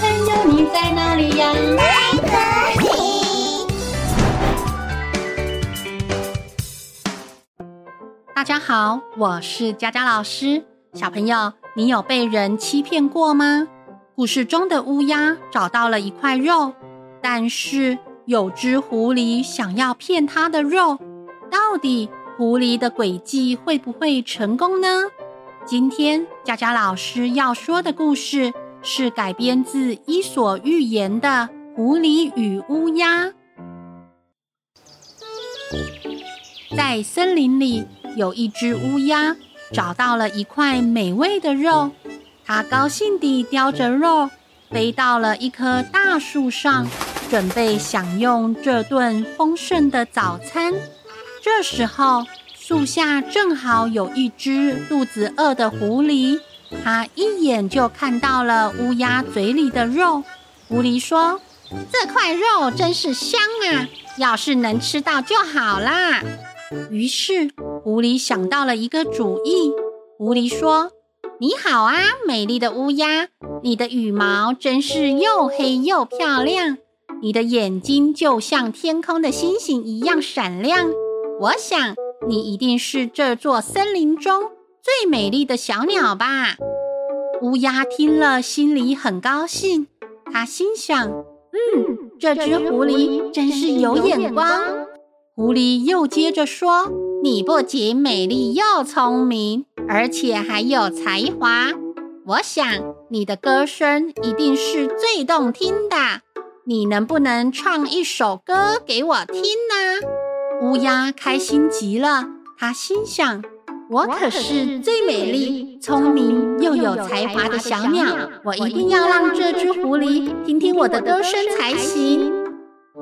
朋友，你在哪里呀？大家好，我是佳佳老师。小朋友，你有被人欺骗过吗？故事中的乌鸦找到了一块肉，但是有只狐狸想要骗它的肉。到底狐狸的诡计会不会成功呢？今天佳佳老师要说的故事是改编自《伊索寓言》的《狐狸与乌鸦》。在森林里。有一只乌鸦找到了一块美味的肉，它高兴地叼着肉飞到了一棵大树上，准备享用这顿丰盛的早餐。这时候，树下正好有一只肚子饿的狐狸，它一眼就看到了乌鸦嘴里的肉。狐狸说：“这块肉真是香啊，要是能吃到就好啦。”于是，狐狸想到了一个主意。狐狸说：“你好啊，美丽的乌鸦，你的羽毛真是又黑又漂亮，你的眼睛就像天空的星星一样闪亮。我想你一定是这座森林中最美丽的小鸟吧？”乌鸦听了，心里很高兴。他心想：“嗯，这只狐狸真是有眼光。”狐狸又接着说。你不仅美丽又聪明，而且还有才华。我想你的歌声一定是最动听的。你能不能唱一首歌给我听呢？乌鸦开心极了，他心想：我可是最美丽、聪明又有才华的小鸟，我一定要让这只狐狸听听我的歌声才行。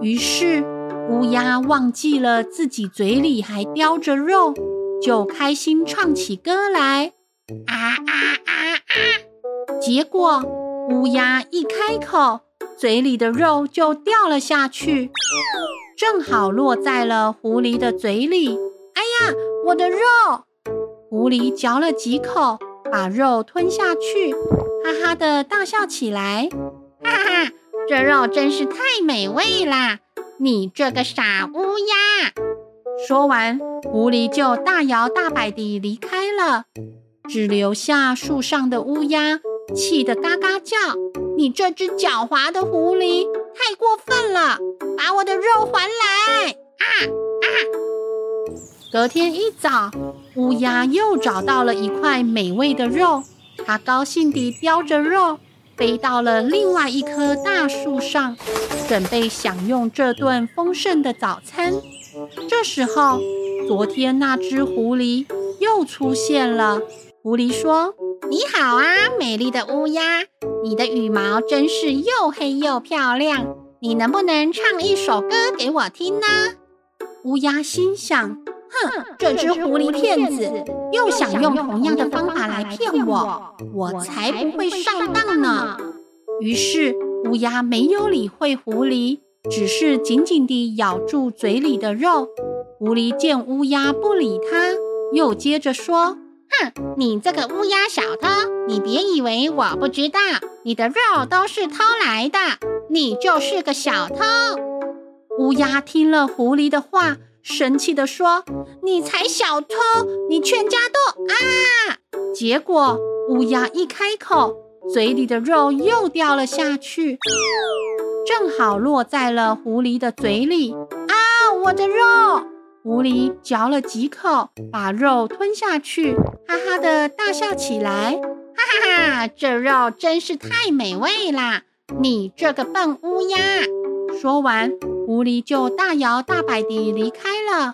于是。乌鸦忘记了自己嘴里还叼着肉，就开心唱起歌来。啊啊啊啊！结果乌鸦一开口，嘴里的肉就掉了下去，正好落在了狐狸的嘴里。哎呀，我的肉！狐狸嚼了几口，把肉吞下去，哈哈的大笑起来。哈哈，这肉真是太美味啦！你这个傻乌鸦！说完，狐狸就大摇大摆地离开了，只留下树上的乌鸦气得嘎嘎叫：“你这只狡猾的狐狸，太过分了！把我的肉还来！”啊啊！隔天一早，乌鸦又找到了一块美味的肉，它高兴地叼着肉。飞到了另外一棵大树上，准备享用这顿丰盛的早餐。这时候，昨天那只狐狸又出现了。狐狸说：“你好啊，美丽的乌鸦，你的羽毛真是又黑又漂亮，你能不能唱一首歌给我听呢？”乌鸦心想。哼，这只狐狸骗子又想用同样的方法来骗我，我才不会上当呢。于是乌鸦没有理会狐狸，只是紧紧地咬住嘴里的肉。狐狸见乌鸦不理它，又接着说：“哼，你这个乌鸦小偷，你别以为我不知道，你的肉都是偷来的，你就是个小偷。”乌鸦听了狐狸的话。生气地说：“你才小偷，你全家都啊！”结果乌鸦一开口，嘴里的肉又掉了下去，正好落在了狐狸的嘴里。啊，我的肉！狐狸嚼了几口，把肉吞下去，哈哈的大笑起来。哈哈哈，这肉真是太美味啦！你这个笨乌鸦！说完，狐狸就大摇大摆地离开了，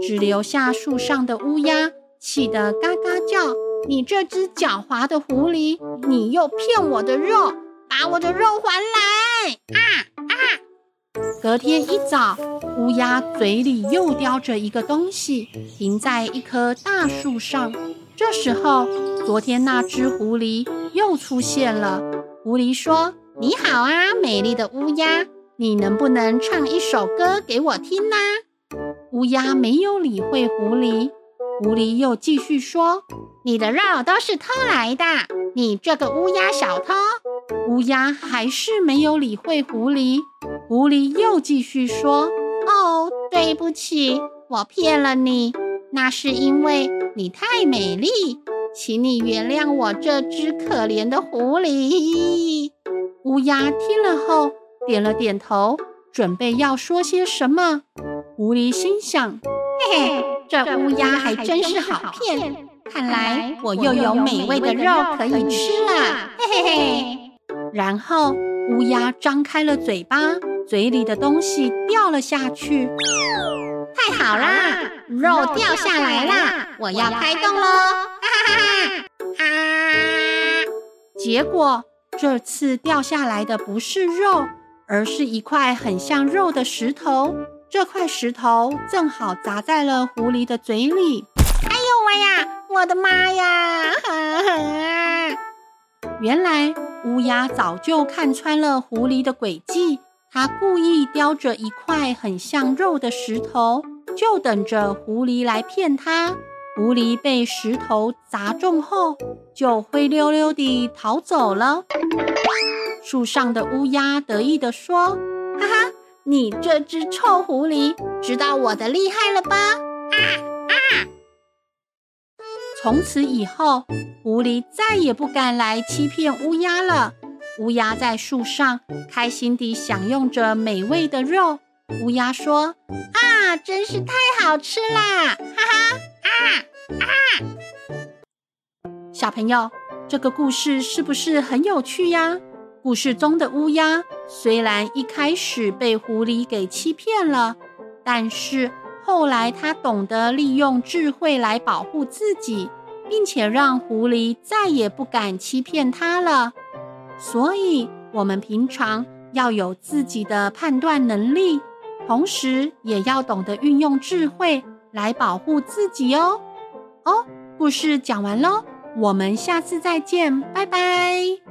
只留下树上的乌鸦气得嘎嘎叫：“你这只狡猾的狐狸，你又骗我的肉，把我的肉还来！”啊啊！隔天一早，乌鸦嘴里又叼着一个东西，停在一棵大树上。这时候，昨天那只狐狸又出现了。狐狸说：“你好啊，美丽的乌鸦。”你能不能唱一首歌给我听呢？乌鸦没有理会狐狸，狐狸又继续说：“你的肉都是偷来的，你这个乌鸦小偷。”乌鸦还是没有理会狐狸。狐狸又继续说：“哦，对不起，我骗了你，那是因为你太美丽，请你原谅我这只可怜的狐狸。”乌鸦听了后点了点头，准备要说些什么。狐狸心想：“嘿嘿，这乌鸦还真是好骗，看来我又有美味的肉可以吃了。”嘿嘿嘿。然后乌鸦张开了嘴巴，嘴里的东西掉了下去。太好啦，肉掉下来啦！我要开动喽！哈哈哈！啊！结果这次掉下来的不是肉，而是一块很像肉的石头。这块石头正好砸在了狐狸的嘴里。哎呦喂呀！我的妈呀！原来。乌鸦早就看穿了狐狸的诡计，它故意叼着一块很像肉的石头，就等着狐狸来骗它。狐狸被石头砸中后，就灰溜溜地逃走了。树上的乌鸦得意地说：“哈哈，你这只臭狐狸，知道我的厉害了吧？”啊啊！从此以后。狐狸再也不敢来欺骗乌鸦了。乌鸦在树上开心地享用着美味的肉。乌鸦说：“啊，真是太好吃啦！”哈哈，啊啊！小朋友，这个故事是不是很有趣呀？故事中的乌鸦虽然一开始被狐狸给欺骗了，但是后来它懂得利用智慧来保护自己。并且让狐狸再也不敢欺骗它了。所以，我们平常要有自己的判断能力，同时也要懂得运用智慧来保护自己哦。哦，故事讲完喽，我们下次再见，拜拜。